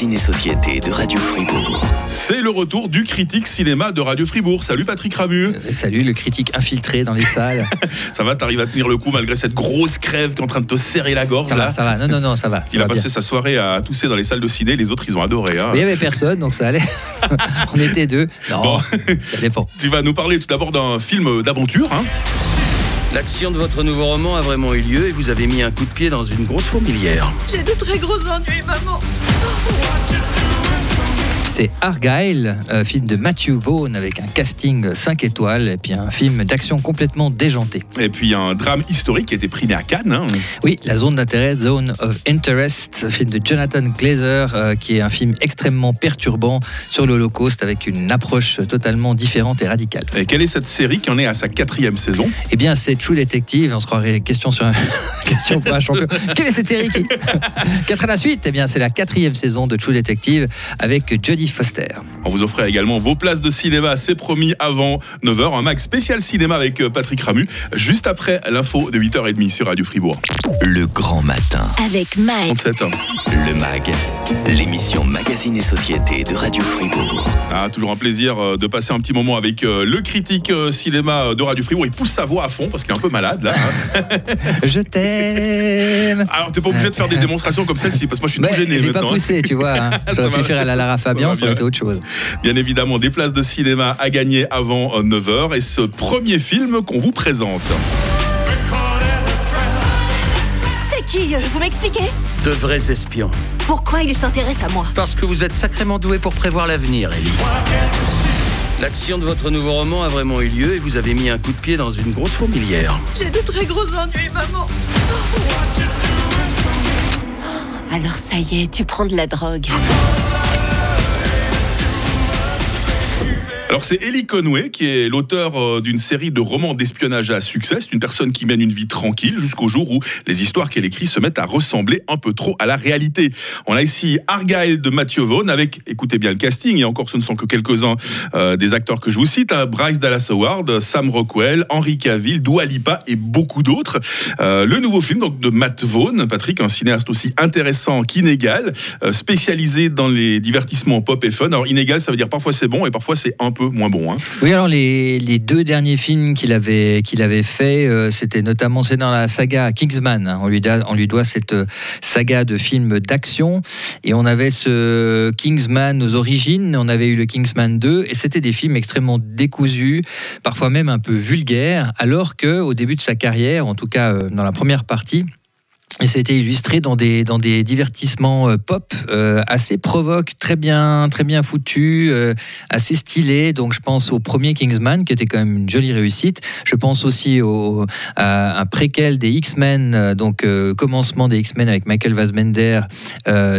magazine et société de Radio Fribourg. C'est le retour du critique cinéma de Radio Fribourg. Salut Patrick Ramu. Euh, salut le critique infiltré dans les salles. ça va, t'arrives à tenir le coup malgré cette grosse crève qui est en train de te serrer la gorge Ça là va, ça va. Non, non, non, ça va. Il a passé sa soirée à tousser dans les salles de ciné. Les autres, ils ont adoré. Hein. Mais il n'y avait personne, donc ça allait. On était deux. Non, Bon. ça dépend. Tu vas nous parler tout d'abord d'un film d'aventure. Hein. L'action de votre nouveau roman a vraiment eu lieu et vous avez mis un coup de pied dans une grosse fourmilière. J'ai de très gros ennuis, maman. C'est Argyle, euh, film de Matthew Vaughn avec un casting 5 étoiles et puis un film d'action complètement déjanté. Et puis un drame historique qui a été primé à Cannes. hein. Oui, La zone d'intérêt, Zone of Interest, film de Jonathan Glazer, euh, qui est un film extrêmement perturbant sur l'Holocauste avec une approche totalement différente et radicale. Et quelle est cette série qui en est à sa quatrième saison? Eh bien, c'est True Detective. On se croirait question sur un... question pour un champion. Quelle est cette série qui Quatre à la suite? Eh bien, c'est la quatrième saison de True Detective avec Jodie Foster. On vous offrait également vos places de cinéma, c'est promis, avant 9h. Un mag spécial cinéma avec euh, Patrick Ramu, juste après l'info de 8h30 sur Radio Fribourg. Le grand matin. Avec Mike. 37 ans. Le MAG, l'émission magazine et société de Radio Fribourg. Ah, toujours un plaisir euh, de passer un petit moment avec euh, le critique cinéma de Radio Fribourg. Il pousse sa voix à fond parce qu'il est un peu malade là. hein. Je t'aime. Alors t'es pas obligé de faire des démonstrations comme celle-ci parce que moi je suis Mais tout gêné j'ai pas maintenant. hein. poussé, tu vois. hein. Ça J'aurais va. pu faire à la Lara Fabian, ça aurait bien. été autre chose. Bien évidemment, des places de cinéma à gagner avant 9h et ce premier film qu'on vous présente. C'est qui euh, Vous m'expliquez? De vrais espions. Pourquoi il s'intéresse à moi? Parce que vous êtes sacrément doué pour prévoir l'avenir, Ellie. L'action de votre nouveau roman a vraiment eu lieu et vous avez mis un coup de pied dans une grosse fourmilière. J'ai de très gros ennuis, maman. Alors ça y est, tu prends de la drogue. Alors c'est Ellie Conway qui est l'auteur euh, d'une série de romans d'espionnage à succès. C'est une personne qui mène une vie tranquille jusqu'au jour où les histoires qu'elle écrit se mettent à ressembler un peu trop à la réalité. On a ici Argyle de Matthew Vaughn avec, écoutez bien le casting, et encore ce ne sont que quelques-uns euh, des acteurs que je vous cite, hein, Bryce Dallas Howard, Sam Rockwell, Henry Cavill, Dua Lipa et beaucoup d'autres. Euh, le nouveau film donc de Matt Vaughn, Patrick, un cinéaste aussi intéressant qu'inégal, spécialisé dans les divertissements pop et fun. Alors inégal, ça veut dire parfois c'est bon et parfois c'est un peu moins bon. Hein. Oui, alors les, deux derniers films qu'il avait, qu'il avait fait, euh, c'était notamment c'est dans la saga Kingsman. On lui, on lui doit cette euh, saga de films d'action. Et on avait ce Kingsman aux origines, on avait eu le Kingsman 2, et c'était des films extrêmement décousus, parfois même un peu vulgaires, alors que au début de sa carrière, en tout cas euh, dans la première partie, et c'était illustré dans des, dans des divertissements euh, pop euh, assez provoques, très bien, très bien foutus, euh, assez stylés. Donc je pense au premier Kingsman qui était quand même une jolie réussite. Je pense aussi au, à un préquel des X-Men, donc euh, commencement des X-Men avec Michael Fassbender.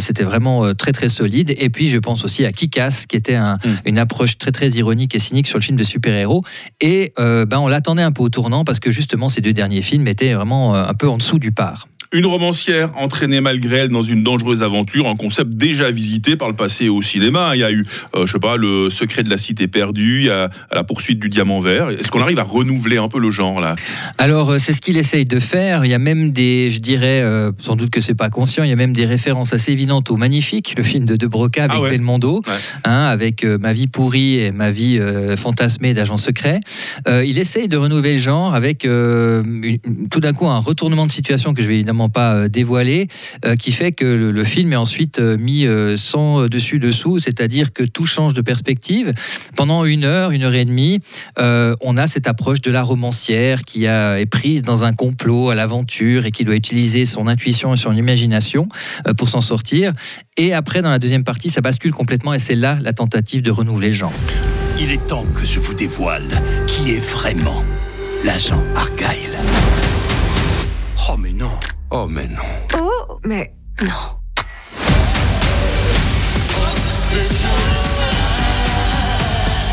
C'était vraiment très très solide. Et puis je pense aussi à Kick-Ass qui était un- Mm. une approche très très ironique et cynique sur le film de super-héros. Et ben, on l'attendait un peu au tournant parce que justement ces deux derniers films étaient vraiment un peu en dessous du par. Une romancière entraînée malgré elle dans une dangereuse aventure, un concept déjà visité par le passé au cinéma. Il y a eu, euh, je sais pas, le secret de la cité perdue, il y a à la poursuite du diamant vert. Est-ce qu'on arrive à renouveler un peu le genre là? Alors, euh, c'est ce qu'il essaye de faire. Il y a même des, je dirais, euh, sans doute que c'est pas conscient, il y a même des références assez évidentes au Magnifique, le film de De Broca avec Ah ouais. Belmondo, Ouais. hein, avec euh, Ma vie pourrie et Ma vie fantasmée d'agent secret. Il essaye de renouveler le genre avec une- tout d'un coup un retournement de situation que je vais évidemment pas euh, dévoiler, euh, qui fait que le, film est ensuite euh, mis sans dessus dessous, c'est-à-dire que tout change de perspective. Pendant une heure, une heure et demie, on a cette approche de la romancière qui est prise dans un complot à l'aventure et qui doit utiliser son intuition et son imagination pour s'en sortir. Et après, dans la deuxième partie, ça bascule complètement et c'est là la tentative de renouveler le genre. Il est temps que je vous dévoile qui est vraiment l'agent Argyle. Oh mais non. Oh mais non. Oh, mais non.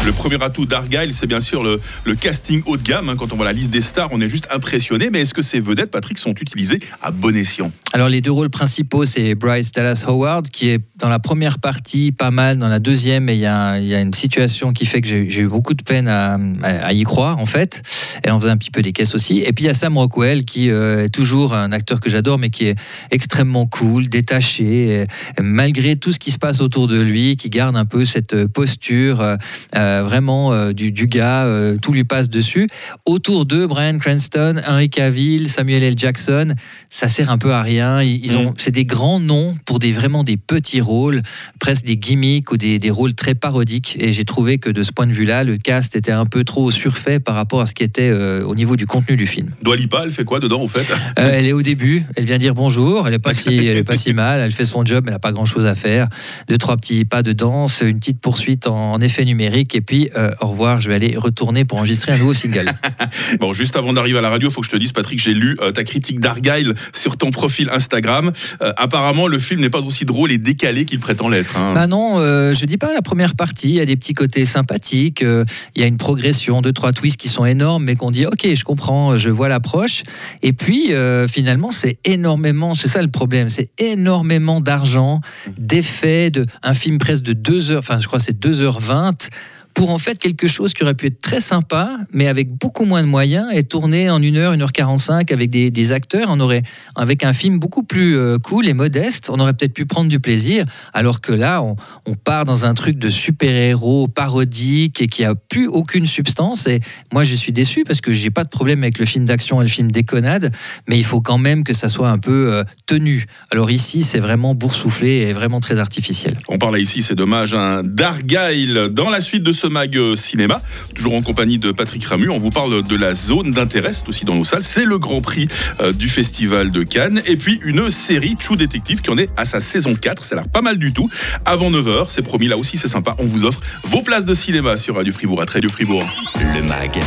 Le premier atout d'Argyle, c'est bien sûr le, casting haut de gamme. hein. Quand on voit la liste des stars, on est juste impressionné. Mais est-ce que ces vedettes, Patrick, sont utilisées à bon escient? Alors les deux rôles principaux, c'est Bryce Dallas Howard qui est dans la première partie pas mal, dans la deuxième, il y a, une situation qui fait que j'ai eu beaucoup de peine à, y croire en fait. Elle en faisait un petit peu des caisses aussi. Et puis il y a Sam Rockwell qui euh, est toujours un acteur que j'adore, mais qui est extrêmement cool, détaché, malgré tout ce qui se passe autour de lui, qui garde un peu cette posture euh, euh, vraiment euh, du, du gars, euh, tout lui passe dessus. Autour d'eux, Brian Cranston, Henry Cavill, Samuel L. Jackson, ça sert un peu à rien. Ils, ils ont, c'est des grands noms pour des vraiment des petits rôles, presque des gimmicks ou des, des rôles très parodiques. Et j'ai trouvé que de ce point de vue-là, le cast était un peu trop surfait par rapport à ce qui était euh, au niveau du contenu du film. Dua Lipa, elle fait quoi dedans, au fait? Euh, elle est au début, elle vient dire bonjour, elle est pas si, elle est pas si mal, elle fait son job, elle n'a pas grand-chose à faire. Deux trois petits pas de danse, une petite poursuite en, en effet numérique, et puis euh, au revoir, je vais aller retourner pour enregistrer un nouveau single. Bon, juste avant d'arriver à la radio, faut que je te dise, Patrick, j'ai lu euh, ta critique d'Argyle sur ton profil Instagram. Euh, apparemment, le film n'est pas aussi drôle et décalé qu'il prétend l'être. hein. Bah non, je dis pas la première partie. Il y a des petits côtés sympathiques. il y a une progression, deux trois twists qui sont énormes, mais qu'on dit ok, je comprends, je vois l'approche. Et puis finalement, c'est énormément. C'est ça le problème. C'est énormément d'argent, d'effets, de un film presque de 2 heures. Enfin, je crois que c'est 2h20 pour en fait quelque chose qui aurait pu être très sympa, mais avec beaucoup moins de moyens et tourné en 1 heure, 1 heure 45 avec des, acteurs. On aurait, avec un film beaucoup plus euh, cool et modeste, on aurait peut-être pu prendre du plaisir, alors que là, on, part dans un truc de super-héros parodique et qui a plus aucune substance. Et moi, je suis déçu parce que j'ai pas de problème avec le film d'action et le film déconnade, mais il faut quand même que ça soit un peu euh, tenu. Alors ici, c'est vraiment boursouflé et vraiment très artificiel. On parle ici, c'est dommage, hein, d'Argyle. Dans la suite de ce mag euh, cinéma, toujours en compagnie de Patrick Ramu, on vous parle de la zone d'intérêt, c'est aussi dans nos salles. C'est le grand prix euh, du Festival de Cannes. Et puis une série True Detective qui en est à sa saison 4. Ça a l'air pas mal du tout. Avant 9h, c'est promis, là aussi c'est sympa. On vous offre vos places de cinéma sur Radio Fribourg, à Radio Fribourg. Le MAG,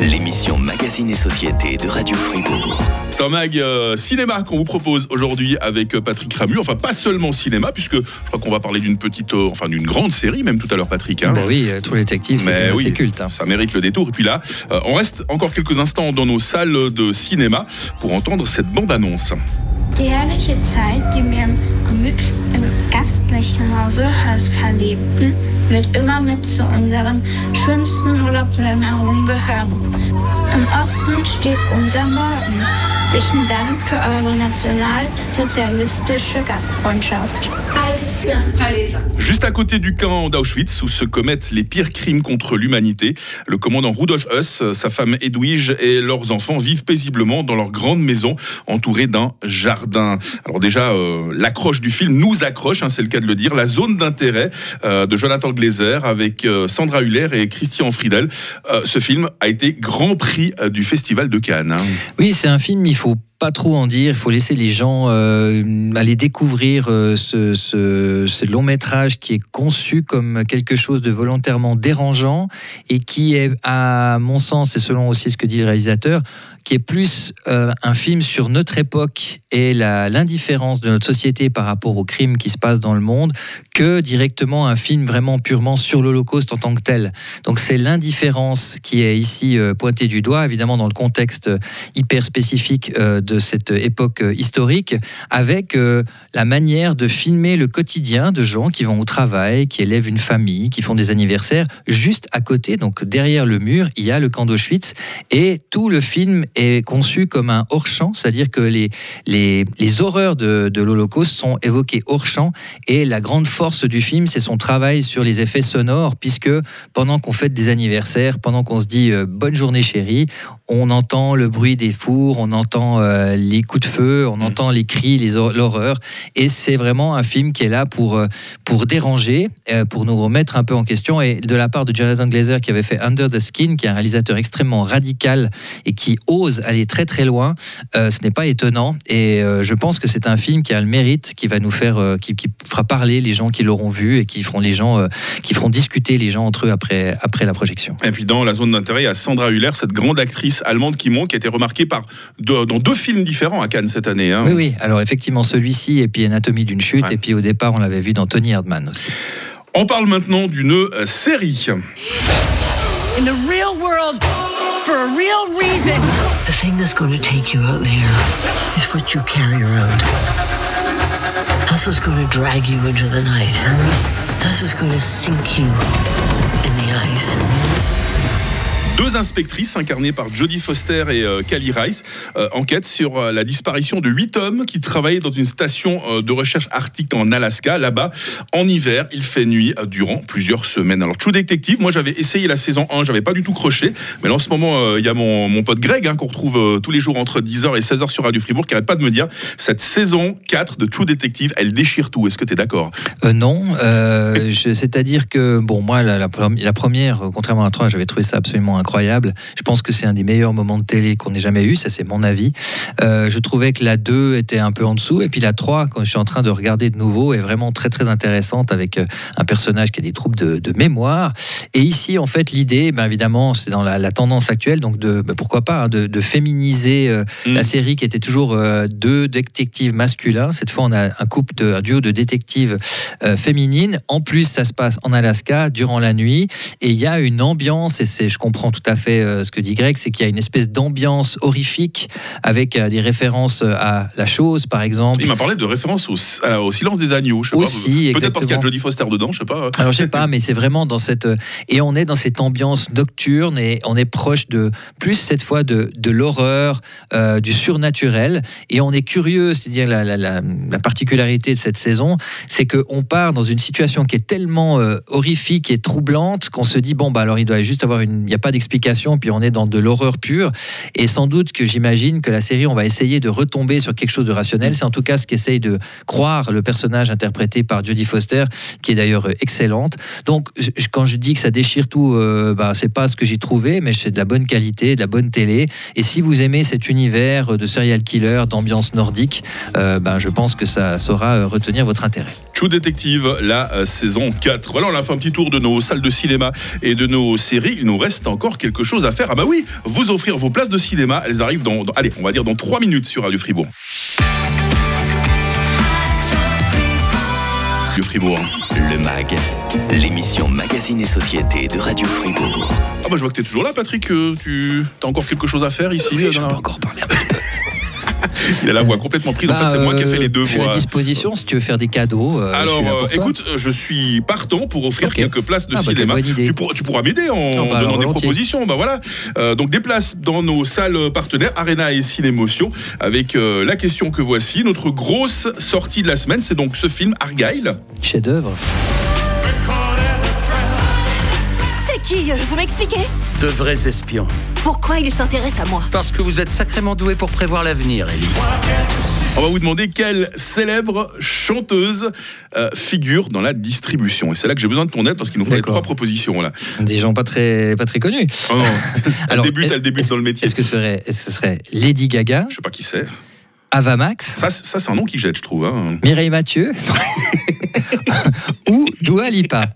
l'émission Magazine et Société de Radio Fribourg. Un mag euh, cinéma qu'on vous propose aujourd'hui avec Patrick Ramu. Enfin, pas seulement cinéma, puisque je crois qu'on va parler d'une petite, euh, enfin d'une grande série même tout à l'heure, Patrick. hein. Ben oui, euh, True Detective, Mais c'est oui, culte. hein. ça mérite le détour. Et puis là, euh, on reste encore quelques instants dans nos salles de cinéma pour entendre cette bande-annonce. Die herrliche Zeit, die wir im, gemüt im gastlichen Hause Hösker lebten, wird immer mit zu unseren schönsten Urlaubserinnerungen gehören. Im Osten steht unser Morgen. Herzlichen Dank für eure nationalsozialistische Gastfreundschaft. Juste à côté du camp d'Auschwitz, où se commettent les pires crimes contre l'humanité, le commandant Rudolf Huss, sa femme Edwige et leurs enfants vivent paisiblement dans leur grande maison, entourée d'un jardin. Alors déjà, euh, l'accroche du film nous accroche, hein, c'est le cas de le dire. La zone d'intérêt euh, de Jonathan Glazer avec euh, Sandra Huller et Christian Friedel. Euh, ce film a été grand prix euh, du Festival de Cannes. hein. Oui, c'est un film, il faut pas trop en dire, il faut laisser les gens euh, aller découvrir euh, ce, long métrage qui est conçu comme quelque chose de volontairement dérangeant et qui est, à mon sens, et selon aussi ce que dit le réalisateur, qui est plus euh, un film sur notre époque et l'indifférence de notre société par rapport aux crimes qui se passent dans le monde que directement un film vraiment purement sur l'Holocauste en tant que tel. Donc c'est l'indifférence qui est ici pointée du doigt, évidemment dans le contexte hyper spécifique euh, de cette époque historique, avec euh, la manière de filmer le quotidien de gens qui vont au travail, qui élèvent une famille, qui font des anniversaires. Juste à côté, donc derrière le mur, il y a le camp d'Auschwitz, et tout le film est conçu comme un hors-champ, c'est-à-dire que les, les, horreurs de, de l'Holocauste sont évoquées hors-champ, et la grande force du film, c'est son travail sur les effets sonores, puisque pendant qu'on fête des anniversaires, pendant qu'on se dit euh, bonne journée chérie, on entend le bruit des fours, on entend euh, les coups de feu, on entend les cris, les l'horreur. Et c'est vraiment un film qui est là pour, euh, pour déranger, euh, pour nous remettre un peu en question. Et de la part de Jonathan Glazer, qui avait fait Under the Skin, qui est un réalisateur extrêmement radical et qui ose aller très très loin, euh, ce n'est pas étonnant. Et euh, je pense que c'est un film qui a le mérite, qui va nous faire, euh, qui, qui fera parler les gens qui l'auront vu et qui feront les gens, euh, qui feront discuter les gens entre eux après, après la projection. Et puis dans la zone d'intérêt, il y a Sandra Huller, cette grande actrice allemande qui monte, qui a été remarquée par, dans deux films différents à Cannes cette année. hein. Oui, oui. Alors effectivement, celui-ci, et puis Anatomie d'une chute, Ouais. et puis au départ, on l'avait vu dans Tony Erdman aussi. On parle maintenant d'une euh, série. In the real world, for a real reason. The thing that's going to take you out there is what you carry around. That's what's going to drag you into the night. That's what's going to sink you in the ice. Deux inspectrices incarnées par Jodie Foster et euh, Callie Rice euh, enquêtent sur euh, la disparition de huit hommes qui travaillaient dans une station euh, de recherche arctique en Alaska. Là-bas, en hiver, il fait nuit euh, durant plusieurs semaines. Alors, True Detective, moi j'avais essayé la saison 1, j'avais pas du tout croché. Mais là, en ce moment, il y a mon, pote Greg hein, qu'on retrouve tous les jours entre 10h et 16h sur Radio Fribourg qui arrête pas de me dire cette saison 4 de True Detective, elle déchire tout. Est-ce que tu es d'accord non, c'est-à-dire que, bon, moi, la, la- première, contrairement à 3, j'avais trouvé ça absolument incroyable. Je pense que c'est un des meilleurs moments de télé qu'on ait jamais eu, ça c'est mon avis. Euh, je trouvais que la 2 était un peu en dessous, et puis la 3, quand je suis en train de regarder de nouveau, est vraiment très très intéressante avec euh, un personnage qui a des troubles de, de mémoire. Et ici, en fait, l'idée, ben, évidemment, c'est dans la, la tendance actuelle, donc de, ben, pourquoi pas, hein, de, de féminiser euh, Mm. la série qui était toujours euh, deux détectives masculins. Cette fois, on a un couple, de, un duo de détectives féminines. En plus, ça se passe en Alaska durant la nuit et il y a une ambiance et c'est, je comprends tout à fait euh, ce que dit Greg, c'est qu'il y a une espèce d'ambiance horrifique avec euh, des références à la chose, par exemple. Il m'a parlé de référence au, silence des agneaux. Je sais Aussi, pas, Peut-être parce qu'il y a. Jodie Foster dedans, je sais pas. Alors je sais pas, mais c'est vraiment dans cette et on est dans cette ambiance nocturne et on est proche de plus cette fois de, de l'horreur, euh, du surnaturel et on est curieux, c'est-à-dire la, la, la, la particularité de cette saison, c'est que on part dans une situation qui est tellement euh, horrifique et troublante qu'on se dit bon bah alors il doit juste avoir une, il n'y a pas d'explication puis on est dans de l'horreur pure et sans doute que j'imagine que la série on va essayer de retomber sur quelque chose de rationnel, c'est en tout cas ce qu'essaye de croire le personnage interprété par Jodie Foster qui est d'ailleurs euh, excellente. Donc, quand je dis que ça déchire tout, euh, bah, c'est pas ce que j'ai trouvé, mais c'est de la bonne qualité, de la bonne télé. Et si vous aimez cet univers de serial killer, d'ambiance nordique, euh, ben, je pense que ça saura euh, retenir votre intérêt. True Detective, la euh, saison 4. Voilà, on a fait un petit tour de nos salles de cinéma et de nos séries. Il nous reste encore quelque chose à faire. Ah bah oui, vous offrir vos places de cinéma. Elles arrivent dans, dans- allez, on va dire dans 3 minutes sur Radio Fribourg. Radio Fribourg. Le MAG, l'émission Magazine et Société de Radio Fribourg. Ah bah je vois que tu es toujours là, Patrick. Euh, Tu as encore quelque chose à faire ici euh, dans la- encore parler. Il a la voix complètement prise. en fait, c'est moi qui ai fait les deux Bah, Je suis voix. à disposition si tu veux faire des cadeaux. euh, Alors, euh, écoute, je suis partant pour offrir quelques places de Ah, bah, cinéma. tu, pourras, tu pourras m'aider en bah, alors, donnant des volontiers. propositions. Bah voilà. Euh, donc des places dans nos salles partenaires Arena et Cinémotion avec euh, la question que voici. Notre grosse sortie de la semaine, c'est donc ce film Argyle. Chef-d'œuvre. C'est qui euh, Vous m'expliquez? De vrais espions. Pourquoi il s'intéresse à moi Parce que vous êtes sacrément doué pour prévoir l'avenir, Ellie. On va vous demander quelle célèbre chanteuse euh, figure dans la distribution. Et c'est là que j'ai besoin de ton aide parce qu'il nous faut les trois propositions là. Des gens pas très, pas très connus. Oh non. elle Alors, débute, elle débute dans le métier. Est-ce que, ce serait, est-ce que ce serait Lady Gaga, Je sais pas qui c'est. Avamax, Ça, c'est- ça c'est un nom qui jette, je trouve. hein. Mireille Mathieu ou Dua Lipa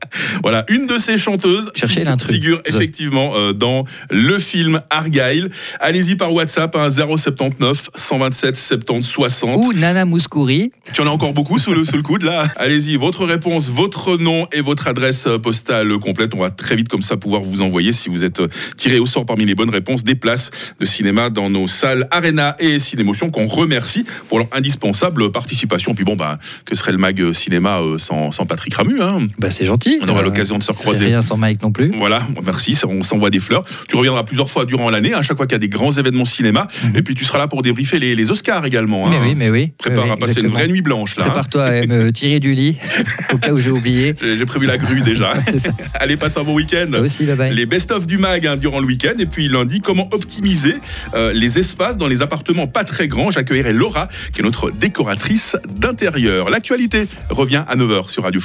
Voilà, une de ces chanteuses Cherchez figure- l'intrus. figure effectivement euh, dans le film Argyle. Allez-y par WhatsApp, hein, 079 127 70 60. ou Nana Mouskouri. Tu en as encore beaucoup sous le, sous le coude là. Allez-y, votre réponse, votre nom et votre adresse euh, postale complète. On va très vite comme ça pouvoir vous envoyer, si vous êtes euh, tiré au sort parmi les bonnes réponses, des places de cinéma dans nos salles Arena et Cinémotion qu'on remercie pour leur indispensable participation. Puis bon, bah, que serait le mag euh, cinéma euh, sans, sans Patrick Ramu hein? Bah, c'est gentil. On aura Euh, l'occasion de se recroiser. Rien sans Mike non plus. Voilà, merci, on s'envoie des fleurs. Tu reviendras plusieurs fois durant l'année, à chaque fois qu'il y a des grands événements cinéma. Et puis tu seras là pour débriefer les, les Oscars également. Mhm. Mais hein. oui, mais oui. Prépare Oui, à passer une vraie nuit blanche là. hein. Prépare-toi à me tirer du lit au cas où j'ai oublié. J'ai prévu la grue déjà. Ça. Allez, passe un bon week-end. Aussi, bye bye. Les best-of du mag hein, durant le week-end. Et puis lundi, comment optimiser euh, les espaces dans les appartements pas très grands? J'accueillerai Laura, qui est notre décoratrice d'intérieur. L'actualité revient à 9h sur Radio Free.